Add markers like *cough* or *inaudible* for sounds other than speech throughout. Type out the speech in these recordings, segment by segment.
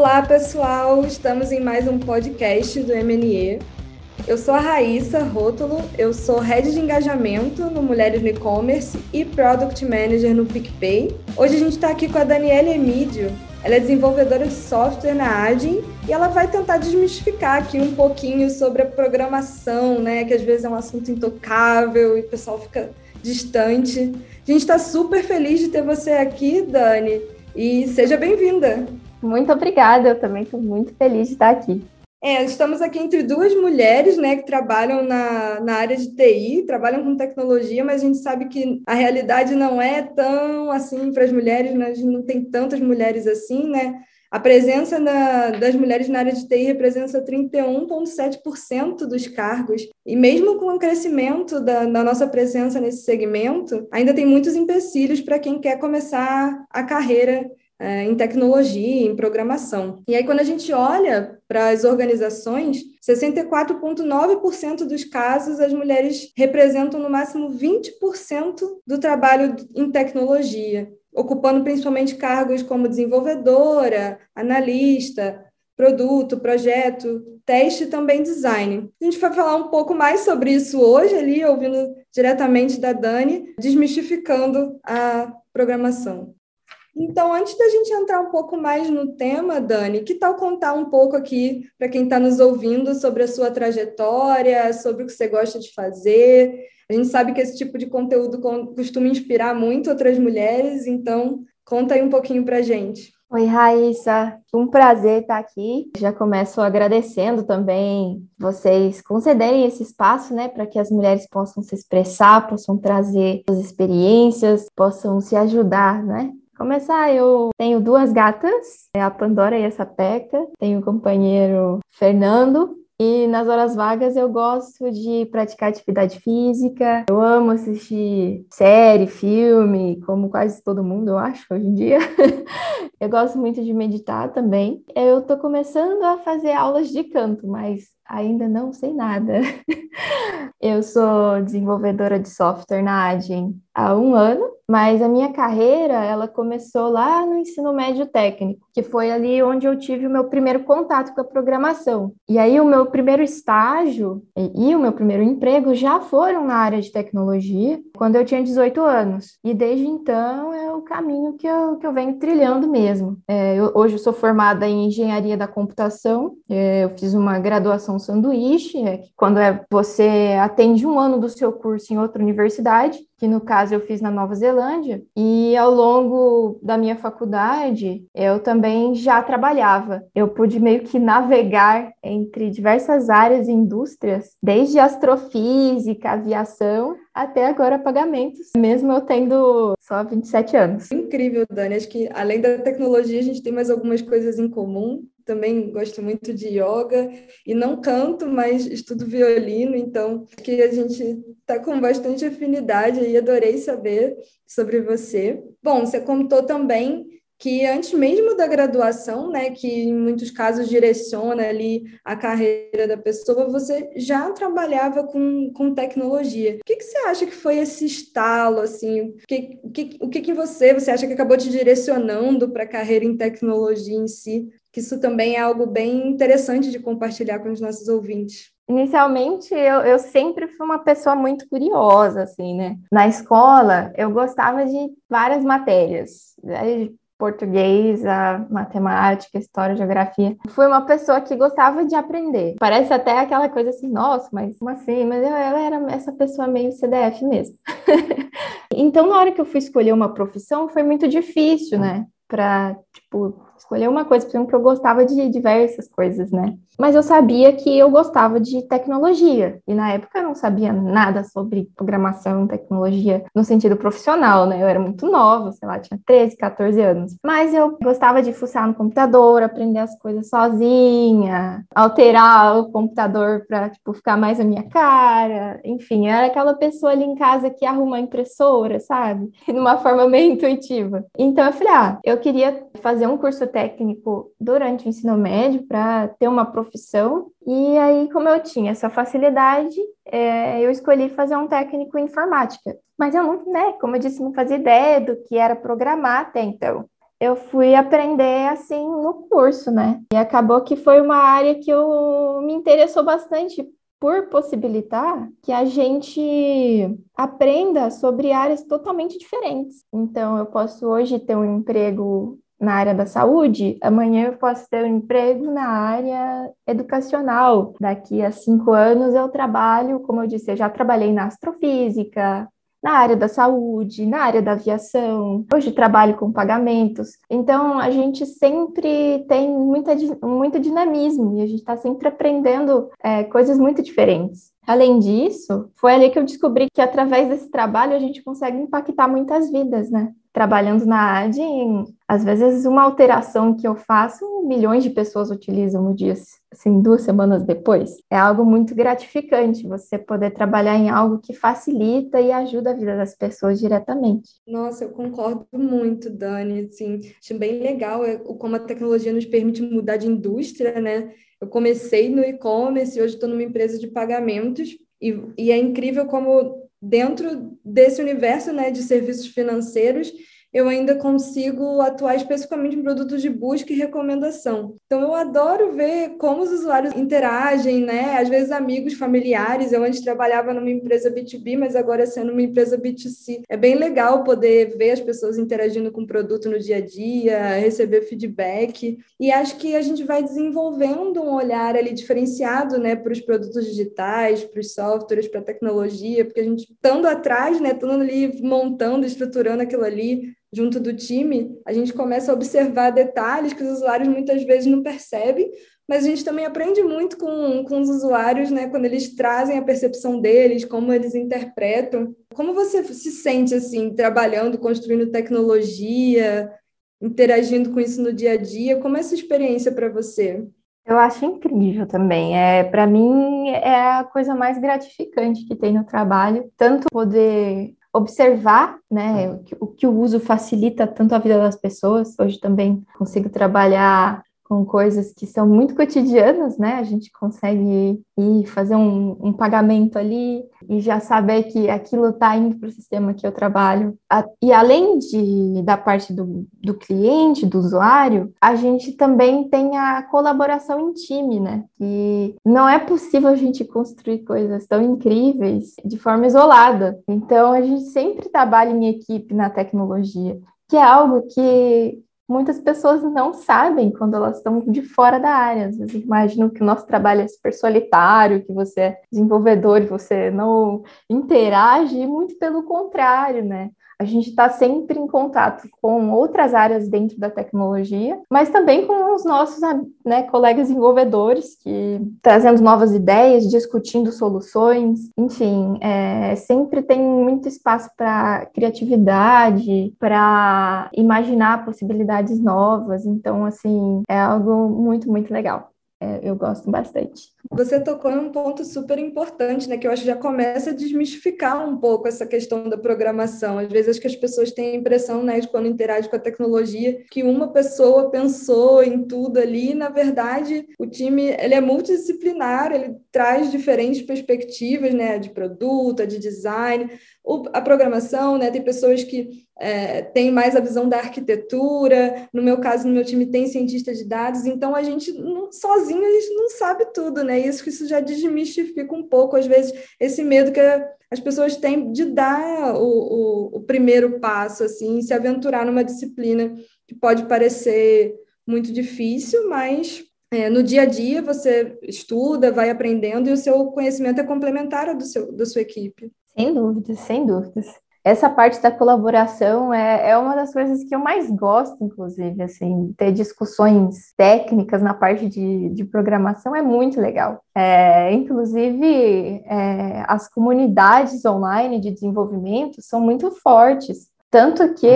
Olá, pessoal! Estamos em mais um podcast do MNE. Eu sou a Raíssa Rótulo, eu sou Head de Engajamento no Mulheres no E-Commerce e Product Manager no PicPay. Hoje a gente está aqui com a Daniela Emídio. Ela é desenvolvedora de software na Adin e ela vai tentar desmistificar aqui um pouquinho sobre a programação, né? Que às vezes é um assunto intocável e o pessoal fica distante. A gente está super feliz de ter você aqui, Dani, e seja bem-vinda. Muito obrigada, eu também estou muito feliz de estar aqui. É, estamos aqui entre duas mulheres, né, que trabalham na, na área de TI, trabalham com tecnologia, mas a gente sabe que a realidade não é tão assim para as mulheres, né? a gente não tem tantas mulheres assim, né? A presença na, das mulheres na área de TI representa 31,7% dos cargos. E mesmo com o crescimento da, da, nossa presença nesse segmento, ainda tem muitos empecilhos para quem quer começar a carreira é, em tecnologia, em programação. E aí, quando a gente olha para as organizações, 64,9% dos casos as mulheres representam no máximo 20% do trabalho em tecnologia ocupando principalmente cargos como desenvolvedora, analista, produto, projeto, teste e também design. A gente vai falar um pouco mais sobre isso hoje, ali, ouvindo diretamente da Dani, desmistificando a programação. Então, antes da gente entrar um pouco mais no tema, Dani, que tal contar um pouco aqui para quem está nos ouvindo sobre a sua trajetória, sobre o que você gosta de fazer, a gente sabe que esse tipo de conteúdo costuma inspirar muito outras mulheres, então conta aí um pouquinho para gente. Oi, Raíssa, um prazer estar aqui. Já começo agradecendo também vocês concederem esse espaço, né, para que as mulheres possam se expressar, possam trazer suas experiências, possam se ajudar, né? Começar, eu tenho duas gatas, é a Pandora e a Sapeca, tenho o companheiro Fernando, e nas horas vagas eu gosto de praticar atividade física. Eu amo assistir série, filme, como quase todo mundo, eu acho, hoje em dia. *laughs* eu gosto muito de meditar também. Eu tô começando a fazer aulas de canto, mas ainda não sei nada. *laughs* eu sou desenvolvedora de software na Adyen há um ano, mas a minha carreira ela começou lá no ensino médio técnico, que foi ali onde eu tive o meu primeiro contato com a programação. E aí o meu primeiro estágio e, e o meu primeiro emprego já foram na área de tecnologia quando eu tinha 18 anos. E desde então é o caminho que eu, que eu venho trilhando mesmo. É, eu, hoje eu sou formada em engenharia da computação, é, eu fiz uma graduação sanduíche, é, que quando é, você atende um ano do seu curso em outra universidade, que no caso eu fiz na Nova Zelândia, e ao longo da minha faculdade eu também já trabalhava. Eu pude meio que navegar entre diversas áreas e indústrias, desde astrofísica, aviação, até agora pagamentos, mesmo eu tendo só 27 anos. Incrível, Dani. Acho que além da tecnologia, a gente tem mais algumas coisas em comum também gosto muito de yoga e não canto, mas estudo violino, então que a gente está com bastante afinidade e adorei saber sobre você. Bom, você contou também que antes mesmo da graduação, né, que em muitos casos direciona ali a carreira da pessoa, você já trabalhava com, com tecnologia. O que, que você acha que foi esse estalo, assim? O que, o que, o que, que você, você acha que acabou te direcionando para a carreira em tecnologia em si? Que isso também é algo bem interessante de compartilhar com os nossos ouvintes. Inicialmente, eu, eu sempre fui uma pessoa muito curiosa, assim, né? Na escola, eu gostava de várias matérias, português, a matemática, história, geografia. Fui uma pessoa que gostava de aprender. Parece até aquela coisa assim, nossa, mas como assim? Mas eu, eu era essa pessoa meio CDF mesmo. *laughs* então, na hora que eu fui escolher uma profissão, foi muito difícil, né? Para, tipo, escolher uma coisa, por exemplo, que eu gostava de diversas coisas, né? Mas eu sabia que eu gostava de tecnologia, e na época eu não sabia nada sobre programação, tecnologia no sentido profissional, né? Eu era muito nova, sei lá, tinha 13, 14 anos. Mas eu gostava de fuçar no computador, aprender as coisas sozinha, alterar o computador para tipo ficar mais a minha cara, enfim, era aquela pessoa ali em casa que arruma a impressora, sabe? *laughs* De uma forma meio intuitiva. Então eu falei, ah, eu queria fazer um curso técnico durante o ensino médio para ter uma profissão. E aí, como eu tinha essa facilidade, é, eu escolhi fazer um técnico em informática. Mas eu não, né, como eu disse, não fazia ideia do que era programar até então. eu fui aprender assim no curso, né? E acabou que foi uma área que eu me interessou bastante por possibilitar que a gente aprenda sobre áreas totalmente diferentes. Então, eu posso hoje ter um emprego na área da saúde, amanhã eu posso ter um emprego na área educacional. Daqui a cinco anos eu trabalho, como eu disse, eu já trabalhei na astrofísica, na área da saúde, na área da aviação, hoje trabalho com pagamentos. Então, a gente sempre tem muita, muito dinamismo e a gente está sempre aprendendo é, coisas muito diferentes. Além disso, foi ali que eu descobri que através desse trabalho a gente consegue impactar muitas vidas, né? trabalhando na AD, às vezes uma alteração que eu faço, milhões de pessoas utilizam no dia, assim, duas semanas depois. É algo muito gratificante você poder trabalhar em algo que facilita e ajuda a vida das pessoas diretamente. Nossa, eu concordo muito, Dani, assim, acho bem legal é, como a tecnologia nos permite mudar de indústria, né? Eu comecei no e-commerce e hoje estou numa empresa de pagamentos. E, e é incrível como dentro desse universo né, de serviços financeiros, eu ainda consigo atuar especificamente em produtos de busca e recomendação. Então, eu adoro ver como os usuários interagem, né? Às vezes, amigos, familiares. Eu antes trabalhava numa empresa B2B, mas agora sendo uma empresa B2C. É bem legal poder ver as pessoas interagindo com o produto no dia a dia, receber feedback. E acho que a gente vai desenvolvendo um olhar ali diferenciado, né, para os produtos digitais, para os softwares, para a tecnologia, porque a gente, estando atrás, né, estando ali montando, estruturando aquilo ali, junto do time, a gente começa a observar detalhes que os usuários muitas vezes não percebem, mas a gente também aprende muito com, com os usuários, né, quando eles trazem a percepção deles, como eles interpretam. Como você se sente, assim, trabalhando, construindo tecnologia, interagindo com isso no dia a dia? Como é essa experiência para você? Eu acho incrível também. É, para mim é a coisa mais gratificante que tem no trabalho, tanto poder observar, né, o que, o uso facilita tanto a vida das pessoas. Hoje também consigo trabalhar com coisas que são muito cotidianas, né? A gente consegue ir fazer um, um pagamento ali e já saber que aquilo está indo para o sistema que eu trabalho. E além de, da parte do, do cliente, do usuário, a gente também tem a colaboração em time, né? E não é possível a gente construir coisas tão incríveis de forma isolada. Então, a gente sempre trabalha em equipe na tecnologia que é algo que muitas pessoas não sabem quando elas estão de fora da área. Às vezes imaginam que o nosso trabalho é super solitário, que você é desenvolvedor e você não interage, muito pelo contrário, né? A gente está sempre em contato com outras áreas dentro da tecnologia, mas também com os nossos né, colegas desenvolvedores que trazendo novas ideias, discutindo soluções, enfim, é, sempre tem muito espaço para criatividade, para imaginar possibilidades novas. Então, assim, é algo muito, muito legal. É, eu gosto bastante. Você tocou em um ponto super importante, né? Que eu acho que já começa a desmistificar um pouco essa questão da programação. Às vezes acho que as pessoas têm a impressão, né, de quando interagem com a tecnologia, que uma pessoa pensou em tudo ali. Na verdade, o time ele é multidisciplinar, ele traz diferentes perspectivas, né? De produto, de design a programação, né? Tem pessoas que é, têm mais a visão da arquitetura. No meu caso, no meu time tem cientista de dados. Então a gente não, sozinho a gente não sabe tudo, né? Isso que isso já desmistifica um pouco às vezes esse medo que as pessoas têm de dar o, o, o primeiro passo, assim, se aventurar numa disciplina que pode parecer muito difícil, mas é, no dia a dia você estuda, vai aprendendo e o seu conhecimento é complementar ao do seu, da sua equipe. Sem dúvidas, sem dúvidas. Essa parte da colaboração é, é uma das coisas que eu mais gosto, inclusive, assim, ter discussões técnicas na parte de, de programação é muito legal. É, inclusive, é, as comunidades online de desenvolvimento são muito fortes. Tanto que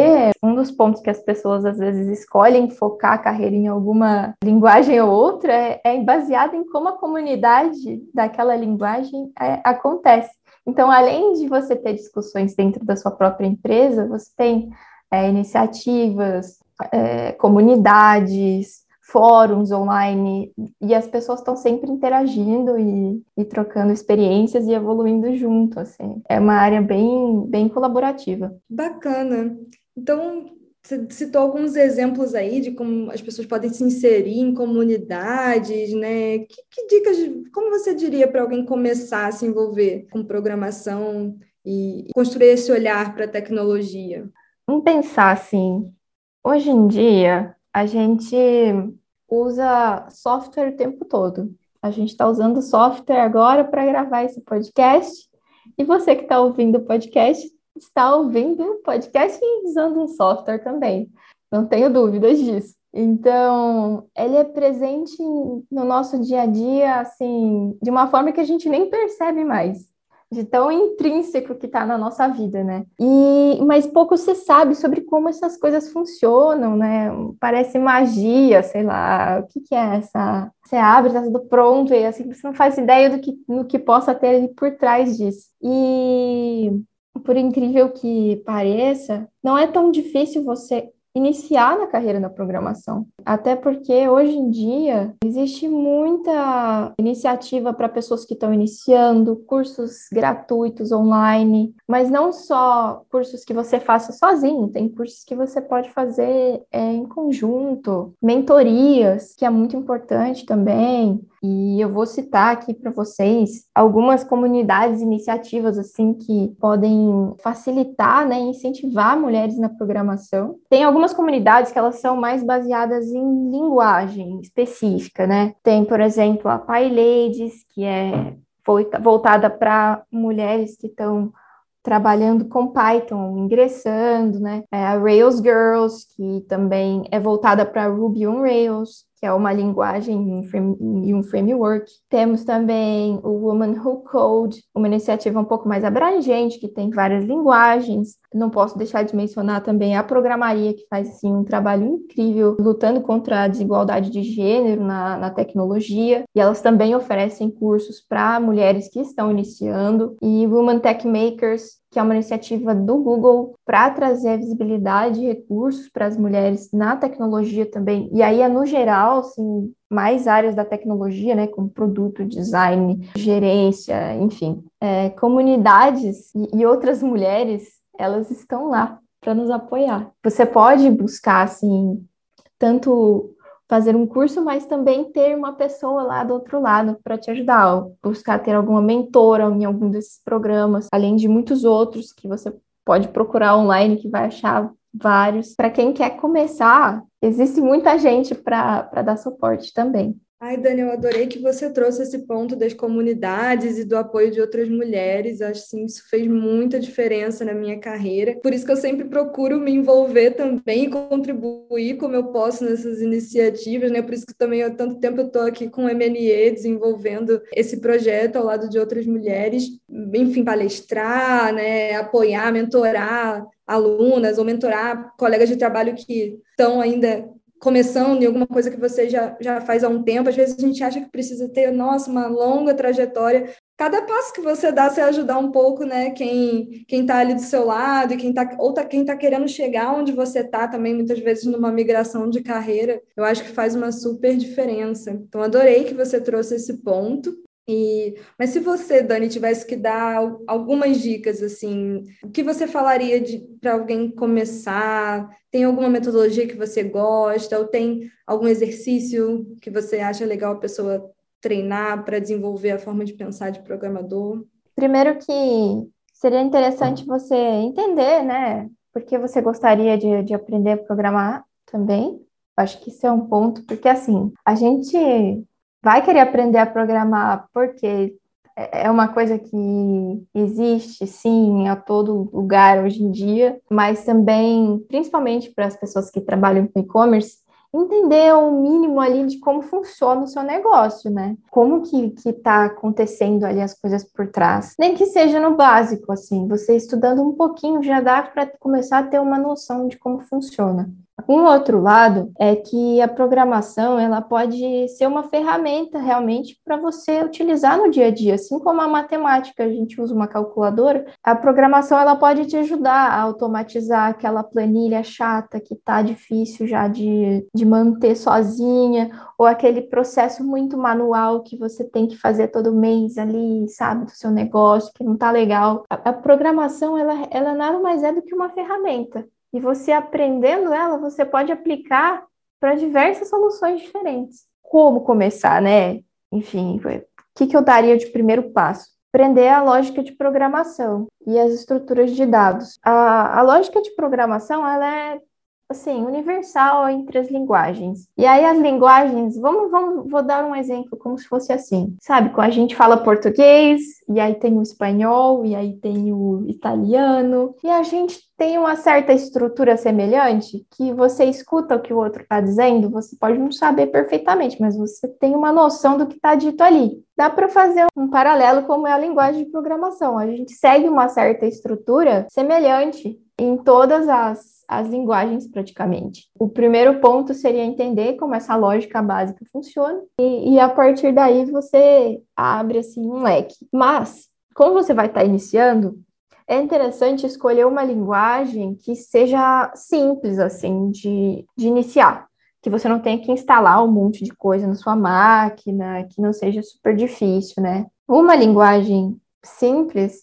um dos pontos que as pessoas às vezes escolhem focar a carreira em alguma linguagem ou outra é, é baseado em como a comunidade daquela linguagem é, acontece. Então, além de você ter discussões dentro da sua própria empresa, você tem é, iniciativas, é, comunidades, fóruns online, e as pessoas estão sempre interagindo e, e, trocando experiências e evoluindo junto, assim. É uma área bem, bem colaborativa. Bacana. Então, Você citou alguns exemplos aí de como as pessoas podem se inserir em comunidades, né? Que, que dicas, como você diria para alguém começar a se envolver com programação e construir esse olhar para a tecnologia? Vamos pensar assim, hoje em dia a gente usa software o tempo todo. A gente está usando software agora para gravar esse podcast, e você que está ouvindo o podcast está ouvindo o podcast usando um software também. Não tenho dúvidas disso. Então, ele é presente no nosso dia a dia, assim, de uma forma que a gente nem percebe mais de tão intrínseco que está na nossa vida, né? E mas pouco se sabe sobre como essas coisas funcionam, né? Parece magia, sei lá, o que, que é essa? Você abre, tá tudo pronto e assim você não faz ideia do que no que possa ter ali por trás disso. E por incrível que pareça, não é tão difícil você iniciar na carreira na programação. Até porque hoje em dia existe muita iniciativa para pessoas que estão iniciando, cursos gratuitos online, mas não só cursos que você faça sozinho, tem cursos que você pode fazer é, em conjunto, mentorias, que é muito importante também. E eu vou citar aqui para vocês algumas comunidades, iniciativas assim que podem facilitar, né, incentivar mulheres na programação. Tem algumas comunidades que elas são mais baseadas em linguagem específica, né? Tem, por exemplo, a Pi Ladies, que é voltada para mulheres que estão trabalhando com Python, ingressando, né? É a Rails Girls, que também é voltada para Ruby on Rails que é uma linguagem e um framework. Temos também o Woman Who Code, uma iniciativa um pouco mais abrangente, que tem várias linguagens. Não posso deixar de mencionar também a Programaria, que faz assim, um trabalho incrível lutando contra a desigualdade de gênero na, na tecnologia. E elas também oferecem cursos para mulheres que estão iniciando. E Woman Tech Makers, que é uma iniciativa do Google para trazer visibilidade e recursos para as mulheres na tecnologia também. E aí é no geral, assim, mais áreas da tecnologia, né, como produto, design, gerência, enfim. É, comunidades e, e outras mulheres, elas estão lá para nos apoiar. Você pode buscar, assim, tanto fazer um curso, mas também ter uma pessoa lá do outro lado para te ajudar, buscar ter alguma mentora em algum desses programas, além de muitos outros que você pode procurar online que vai achar vários. Para quem quer começar, existe muita gente para dar suporte também. Ai, Dani, eu adorei que você trouxe esse ponto das comunidades e do apoio de outras mulheres. Acho que isso fez muita diferença na minha carreira. Por isso que eu sempre procuro me envolver também e contribuir como eu posso nessas iniciativas, né? Por isso que também há tanto tempo eu estou aqui com o MNE desenvolvendo esse projeto ao lado de outras mulheres, enfim, palestrar, né? apoiar, mentorar alunas ou mentorar colegas de trabalho que estão ainda começando em alguma coisa que você já, já faz há um tempo, às vezes a gente acha que precisa ter, nossa, uma longa trajetória. Cada passo que você dá, você ajudar um pouco, né? Quem quem está ali do seu lado e quem tá, ou tá, quem está querendo chegar onde você está também, muitas vezes numa migração de carreira, eu acho que faz uma super diferença. Então, adorei que você trouxe esse ponto. E, mas se você, Dani, tivesse que dar algumas dicas, assim, o que você falaria para alguém começar? Tem alguma metodologia que você gosta? Ou tem algum exercício que você acha legal a pessoa treinar para desenvolver a forma de pensar de programador? Primeiro que seria interessante você entender, né? Porque você gostaria de, de aprender a programar também. Acho que isso é um ponto, porque assim, a gente vai querer aprender a programar porque é uma coisa que existe, sim, a todo lugar hoje em dia, mas também, principalmente para as pessoas que trabalham com e-commerce, entender o mínimo ali de como funciona o seu negócio, né? Como que, que tá acontecendo ali as coisas por trás. Nem que seja no básico, assim, você estudando um pouquinho já dá para começar a ter uma noção de como funciona. Um outro lado é que a programação ela pode ser uma ferramenta realmente para você utilizar no dia a dia, assim como a matemática a gente usa uma calculadora, a programação ela pode te ajudar a automatizar aquela planilha chata que está difícil já de, de manter sozinha, ou aquele processo muito manual que você tem que fazer todo mês ali, sabe, do seu negócio, que não está legal. A, a programação ela, ela nada mais é do que uma ferramenta e você aprendendo ela, você pode aplicar para diversas soluções diferentes. Como começar, né? Enfim, o que, que eu daria de primeiro passo? Aprender a lógica de programação e as estruturas de dados. A, a lógica de programação, ela é assim, universal entre as linguagens. E aí as linguagens, vamos, vamos, vou dar um exemplo como se fosse assim, sabe? Quando a gente fala português, e aí tem o espanhol, e aí tem o italiano, e a gente tem uma certa estrutura semelhante, que você escuta o que o outro está dizendo, você pode não saber perfeitamente, mas você tem uma noção do que está dito ali. Dá para fazer um paralelo como é a linguagem de programação. A gente segue uma certa estrutura semelhante em todas as as linguagens praticamente. O primeiro ponto seria entender como essa lógica básica funciona e, e a partir daí você abre assim um leque. Mas como você vai estar iniciando, é interessante escolher uma linguagem que seja simples assim de, de iniciar, que você não tenha que instalar um monte de coisa na sua máquina, que não seja super difícil, né? Uma linguagem simples,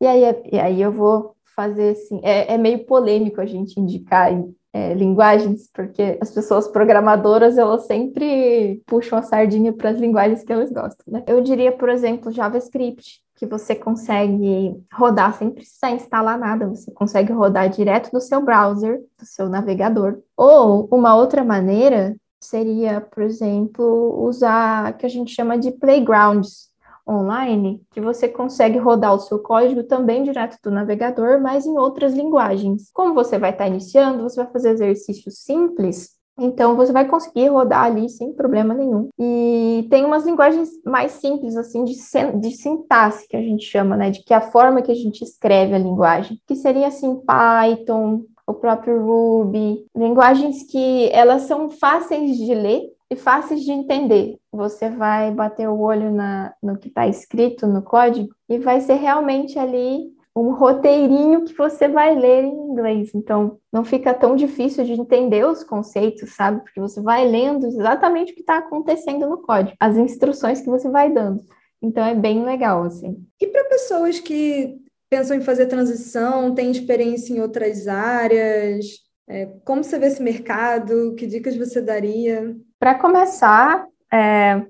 e aí, e aí eu vou fazer assim. É, é meio polêmico a gente indicar é, linguagens, porque as pessoas programadoras elas sempre puxam a sardinha para as linguagens que elas gostam, né? Eu diria, por exemplo, JavaScript, que você consegue rodar sem precisar instalar nada, você consegue rodar direto do seu browser, do seu navegador. Ou uma outra maneira seria, por exemplo, usar que a gente chama de playgrounds, online que você consegue rodar o seu código também direto do navegador, mas em outras linguagens. Como você vai estar iniciando, você vai fazer exercícios simples, então você vai conseguir rodar ali sem problema nenhum. E tem umas linguagens mais simples, assim, de, de sintaxe, que a gente chama, né? De que a forma que a gente escreve a linguagem, que seria assim, Python, o próprio Ruby, linguagens que elas são fáceis de ler e fáceis de entender. Você vai bater o olho na, no que está escrito no código e vai ser realmente ali um roteirinho que você vai ler em inglês. Então, não fica tão difícil de entender os conceitos, sabe? Porque você vai lendo exatamente o que está acontecendo no código, as instruções que você vai dando. Então, é bem legal, assim. E para pessoas que pensam em fazer transição, têm experiência em outras áreas, é, como você vê esse mercado? Que dicas você daria? Para começar, é,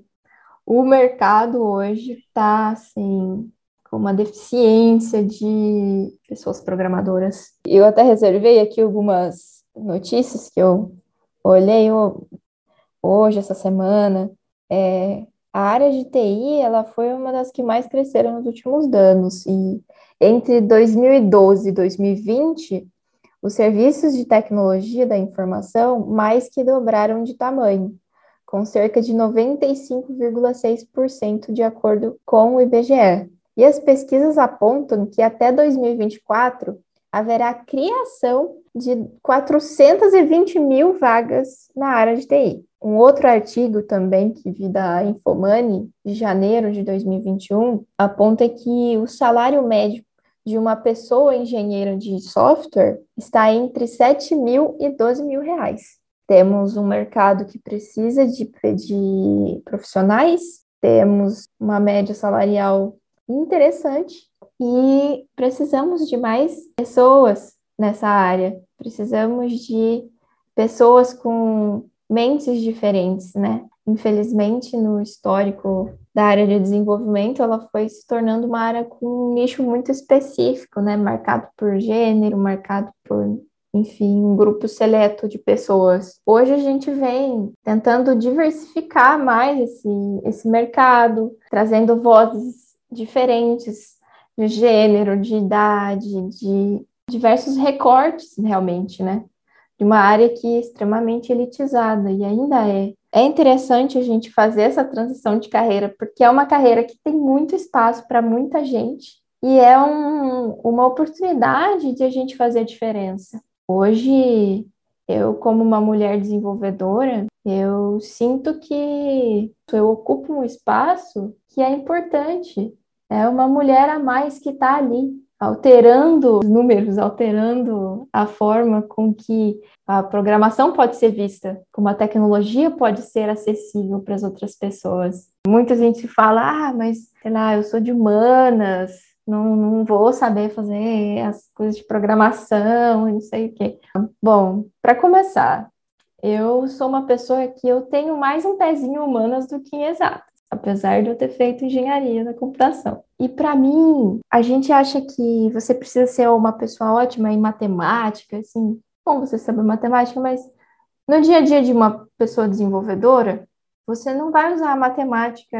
o mercado hoje está assim com uma deficiência de pessoas programadoras. Eu até reservei aqui algumas notícias que eu olhei hoje, essa semana. É, a área de TI ela foi uma das que mais cresceram nos últimos anos e entre 2012 e 2020 os serviços de tecnologia da informação mais que dobraram de tamanho, com cerca de 95,6% de acordo com o IBGE. E as pesquisas apontam que até 2024 haverá criação de 420 mil vagas na área de TI. Um outro artigo também que vi da Infomani, de janeiro de 2021, aponta que o salário médio de uma pessoa engenheira de software está entre 7 mil e 12 mil reais. Temos um mercado que precisa de, de profissionais, temos uma média salarial interessante e precisamos de mais pessoas nessa área. Precisamos de pessoas com mentes diferentes, né? Infelizmente, no histórico da área de desenvolvimento, ela foi se tornando uma área com um nicho muito específico, né? Marcado por gênero, marcado por, enfim, um grupo seleto de pessoas. Hoje a gente vem tentando diversificar mais esse, esse mercado, trazendo vozes diferentes de gênero, de idade, de diversos recortes, realmente, né? De uma área que é extremamente elitizada e ainda é é interessante a gente fazer essa transição de carreira, porque é uma carreira que tem muito espaço para muita gente e é um, uma oportunidade de a gente fazer a diferença. Hoje, eu, como uma mulher desenvolvedora, eu sinto que eu ocupo um espaço que é importante. É uma mulher a mais que está ali, alterando os números, alterando a forma com que a programação pode ser vista, como a tecnologia pode ser acessível para as outras pessoas. Muita gente fala, ah, mas sei lá, eu sou de humanas, não, não vou saber fazer as coisas de programação, não sei o quê. Bom, para começar, eu sou uma pessoa que eu tenho mais um pezinho humanas do que em exatas, apesar de eu ter feito engenharia da computação. E para mim, a gente acha que você precisa ser uma pessoa ótima em matemática, assim, bom você saber matemática, mas no dia a dia de uma pessoa desenvolvedora, você não vai usar a matemática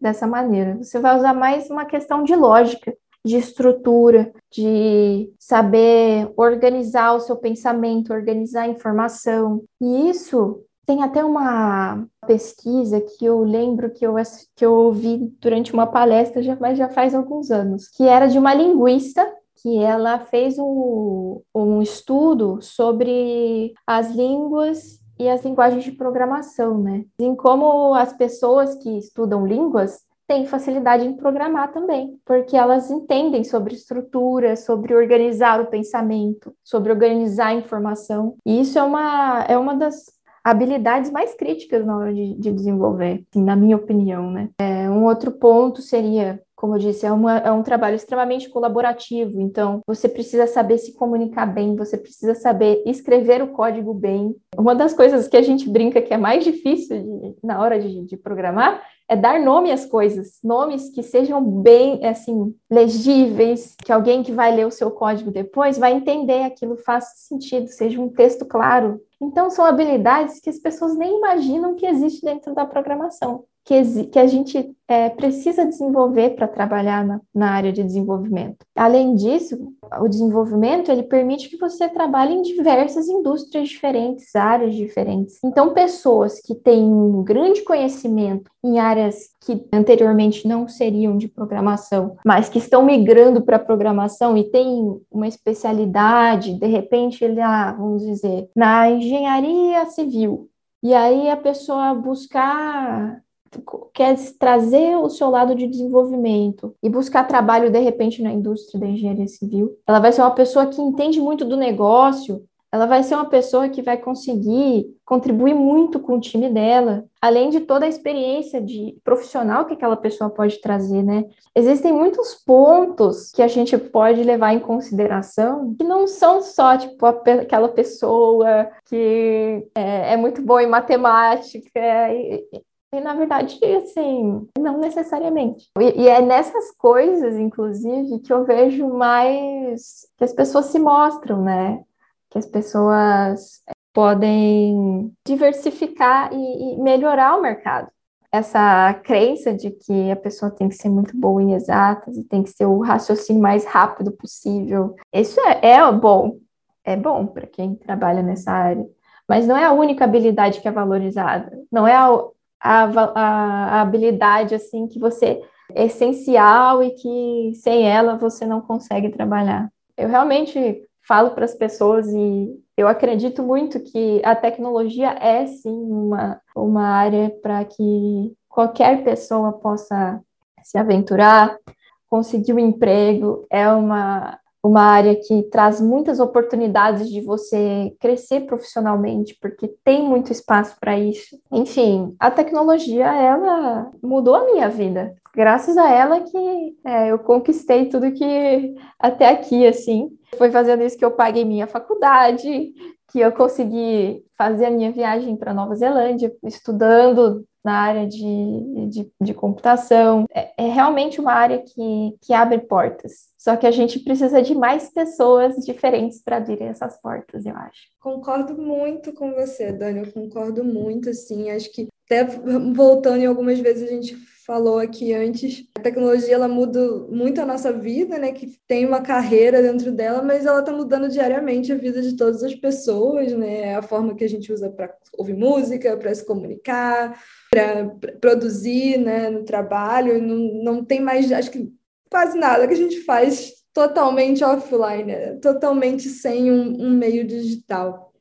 dessa maneira. Você vai usar mais uma questão de lógica, de estrutura, de saber organizar o seu pensamento, organizar a informação. E isso tem até uma pesquisa que eu lembro que eu, que eu ouvi durante uma palestra, já, mas já faz alguns anos, que era de uma linguista que ela fez um, um estudo sobre as línguas e as linguagens de programação, né? Em como as pessoas que estudam línguas têm facilidade em programar também, porque elas entendem sobre estrutura, sobre organizar o pensamento, sobre organizar a informação. E isso é uma, é uma das habilidades mais críticas na hora de, de desenvolver, assim, na minha opinião, né? É, um outro ponto seria como eu disse, é, uma, é um trabalho extremamente colaborativo, então você precisa saber se comunicar bem, você precisa saber escrever o código bem. Uma das coisas que a gente brinca que é mais difícil de, na hora de, de programar é dar nome às coisas, nomes que sejam bem, assim, legíveis, que alguém que vai ler o seu código depois vai entender aquilo faz sentido, seja um texto claro. Então, são habilidades que as pessoas nem imaginam que existe dentro da programação que, que a gente é, precisa desenvolver para trabalhar na, na, área de desenvolvimento. Além disso, o desenvolvimento ele permite que você trabalhe em diversas indústrias diferentes, áreas diferentes. Então, pessoas que têm um grande conhecimento em áreas que anteriormente não seriam de programação, mas que estão migrando para programação e têm uma especialidade, de repente, ele, ah, vamos dizer, na engenharia civil. E aí a pessoa buscar quer trazer o seu lado de desenvolvimento e buscar trabalho de repente na indústria da engenharia civil, ela vai ser uma pessoa que entende muito do negócio, ela vai ser uma pessoa que vai conseguir contribuir muito com o time dela, além de toda a experiência de profissional que aquela pessoa pode trazer, né? Existem muitos pontos que a gente pode levar em consideração que não são só tipo aquela pessoa que é, é muito boa em matemática e, na verdade, assim, não necessariamente. E, e, é nessas coisas, inclusive, que eu vejo mais que as pessoas se mostram, né? Que as pessoas podem diversificar e, e melhorar o mercado. Essa crença de que a pessoa tem que ser muito boa em exatas e tem que ser o raciocínio mais rápido possível. Isso é, é bom, é bom para quem trabalha nessa área. Mas não é a única habilidade que é valorizada. Não é a, a, a, a habilidade assim que você é essencial e que sem ela você não consegue trabalhar. Eu realmente falo para as pessoas e eu acredito muito que a tecnologia é sim uma, uma área para que qualquer pessoa possa se aventurar, conseguir um emprego, é uma uma área que traz muitas oportunidades de você crescer profissionalmente, porque tem muito espaço para isso. Enfim, a tecnologia, ela mudou a minha vida. Graças a ela que é, eu conquistei tudo que até aqui, assim. Foi fazendo isso que eu paguei minha faculdade, que eu consegui fazer a minha viagem para Nova Zelândia, estudando na área de, de, de computação. É, é, realmente uma área que, que abre portas. Só que a gente precisa de mais pessoas diferentes para abrirem essas portas, eu acho. Concordo muito com você, Dani, eu concordo muito, assim, acho que até voltando em algumas vezes a gente falou aqui antes, a tecnologia ela muda muito a nossa vida, né? Que tem uma carreira dentro dela, mas ela está mudando diariamente a vida de todas as pessoas, né? A forma que a gente usa para ouvir música, para se comunicar, para produzir, né? No trabalho, não, não tem mais, acho que quase nada que a gente faz totalmente offline, né? totalmente sem um, um meio digital.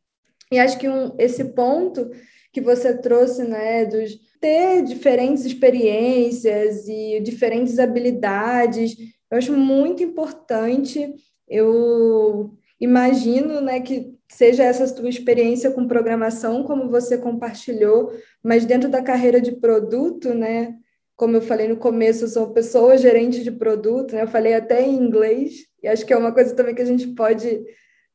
E acho que um, esse ponto que você trouxe, né, dos ter diferentes experiências e diferentes habilidades, eu acho muito importante. Eu imagino, né, que seja essa tua experiência com programação, como você compartilhou, mas dentro da carreira de produto, né, como eu falei no começo, eu sou pessoa gerente de produto, né? eu falei até em inglês, e acho que é uma coisa também que a gente pode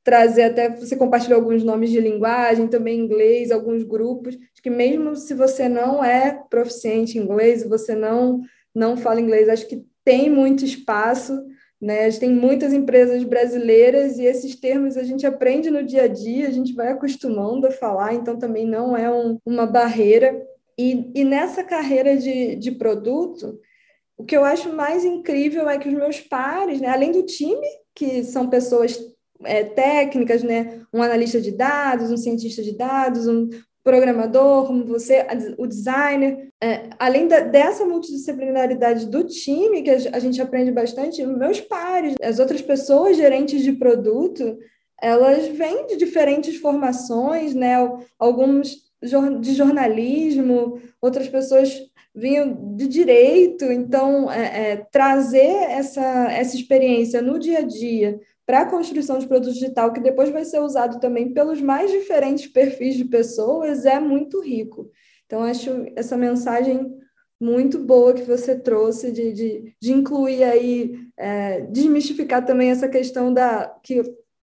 trazer até você compartilhou alguns nomes de linguagem, também inglês, alguns grupos, que mesmo se você não é proficiente em inglês, você não não fala inglês, acho que tem muito espaço, né? A gente tem muitas empresas brasileiras e esses termos a gente aprende no dia a dia, a gente vai acostumando a falar, então também não é um, uma barreira. E, e nessa carreira de, de produto, o que eu acho mais incrível é que os meus pares, né, além do time, que são pessoas é, técnicas, né? Um analista de dados, um cientista de dados, um programador, como você, o designer. É, além da, dessa multidisciplinaridade do time, que a, gente aprende bastante, meus pares, as outras pessoas gerentes de produto, elas vêm de diferentes formações, né? Alguns de jornalismo, outras pessoas vinham de direito, então é, é, trazer essa, essa experiência no dia a dia para a construção de produto digital, que depois vai ser usado também pelos mais diferentes perfis de pessoas, é muito rico. Então, acho essa mensagem muito boa que você trouxe de, de, de incluir aí, é, desmistificar também essa questão da que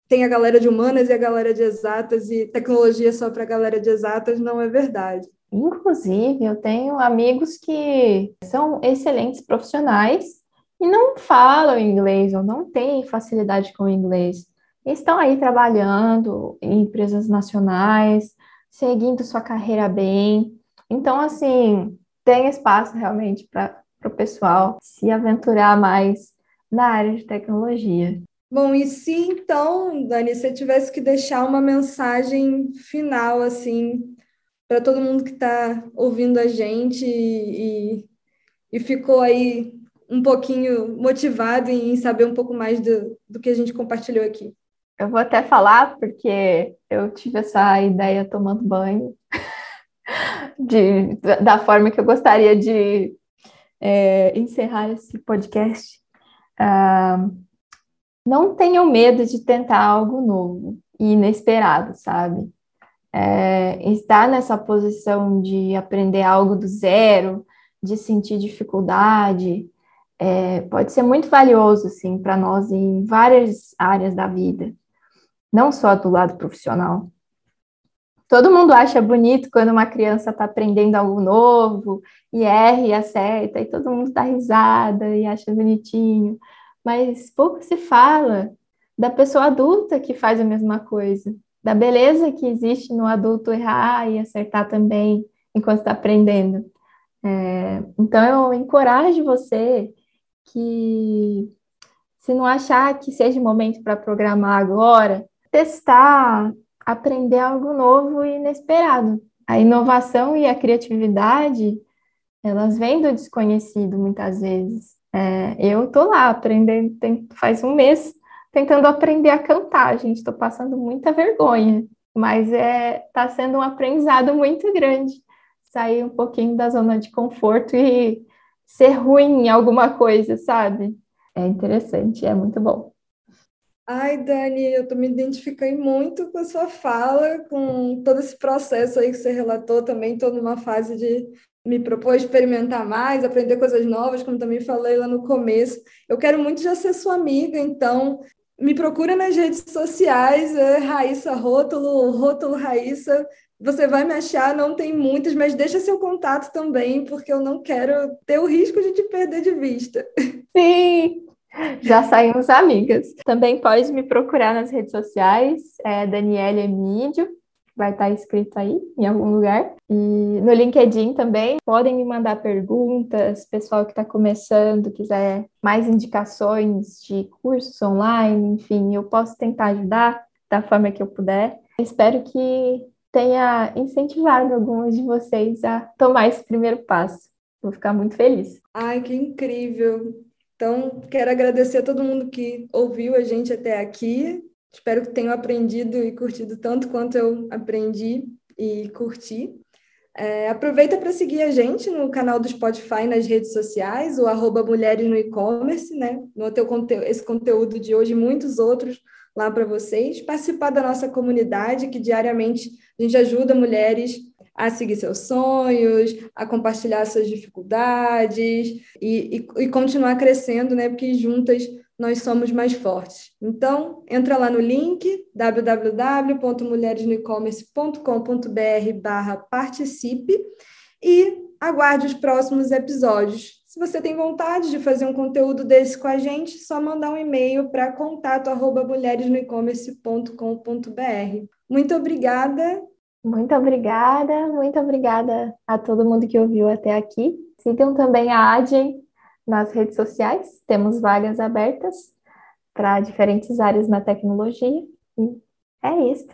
tem a galera de humanas e a galera de exatas, e tecnologia só para a galera de exatas não é verdade. Inclusive, eu tenho amigos que são excelentes profissionais e não falam inglês ou não têm facilidade com inglês. Estão aí trabalhando em empresas nacionais, seguindo sua carreira bem. Então, assim, tem espaço realmente para o pessoal se aventurar mais na área de tecnologia. Bom, e se então, Dani, você tivesse que deixar uma mensagem final, assim, para todo mundo que está ouvindo a gente e, e ficou aí um pouquinho motivado em saber um pouco mais do, do que a gente compartilhou aqui. Eu vou até falar, porque eu tive essa ideia tomando banho, *laughs* de, da forma que eu gostaria de é, encerrar esse podcast. Ah, não tenham medo de tentar algo novo e inesperado, sabe? É, estar nessa posição de aprender algo do zero, de sentir dificuldade, é, pode ser muito valioso, assim, para nós em várias áreas da vida, não só do lado profissional. Todo mundo acha bonito quando uma criança está aprendendo algo novo e erra e acerta, e todo mundo dá risada e acha bonitinho, mas pouco se fala da pessoa adulta que faz a mesma coisa, da beleza que existe no adulto errar e acertar também enquanto está aprendendo. É, então, eu encorajo você que se não achar que seja momento para programar agora, testar, aprender algo novo e inesperado. A inovação e a criatividade, elas vêm do desconhecido muitas vezes. É, eu tô lá aprendendo, tem, faz um mês tentando aprender a cantar, gente, estou passando muita vergonha, mas é tá sendo um aprendizado muito grande sair um pouquinho da zona de conforto e ser ruim em alguma coisa, sabe? É interessante, é muito bom. Ai, Dani, eu tô me identificando muito com a sua fala, com todo esse processo aí que você relatou também, estou numa fase de me propor experimentar mais, aprender coisas novas, como também falei lá no começo. Eu quero muito já ser sua amiga, então me procura nas redes sociais, é Raíssa Rótulo, Rótulo Raíssa, você vai me achar, não tem muitas, mas deixa seu contato também, porque eu não quero ter o risco de te perder de vista. Sim, já saímos amigas. Também pode me procurar nas redes sociais, é Daniela Emídio, vai estar escrito aí em algum lugar. E no LinkedIn também podem me mandar perguntas, pessoal que está começando, quiser mais indicações de cursos online, enfim, eu posso tentar ajudar da forma que eu puder. Espero que tenha incentivado alguns de vocês a tomar esse primeiro passo. Vou ficar muito feliz. Ai, que incrível! Então, quero agradecer a todo mundo que ouviu a gente até aqui. Espero que tenham aprendido e curtido tanto quanto eu aprendi e curti. É, aproveita para seguir a gente no canal do Spotify nas redes sociais, o arroba Mulheres no E-Commerce, né? No teu esse conteúdo de hoje e muitos outros lá para vocês. Participar da nossa comunidade, que diariamente a gente ajuda mulheres a seguir seus sonhos, a compartilhar suas dificuldades e, e, e continuar crescendo, né? Porque juntas nós somos mais fortes. Então, entra lá no link www.mulheresnoecommerce.com.br barra participe e aguarde os próximos episódios. Se você tem vontade de fazer um conteúdo desse com a gente, só mandar um e-mail para contato arroba mulheresnoecommerce.com.br. Muito obrigada. Muito obrigada, muito obrigada a todo mundo que ouviu até aqui. Sigam também a Adyen nas redes sociais, temos vagas abertas para diferentes áreas na tecnologia. E é isso.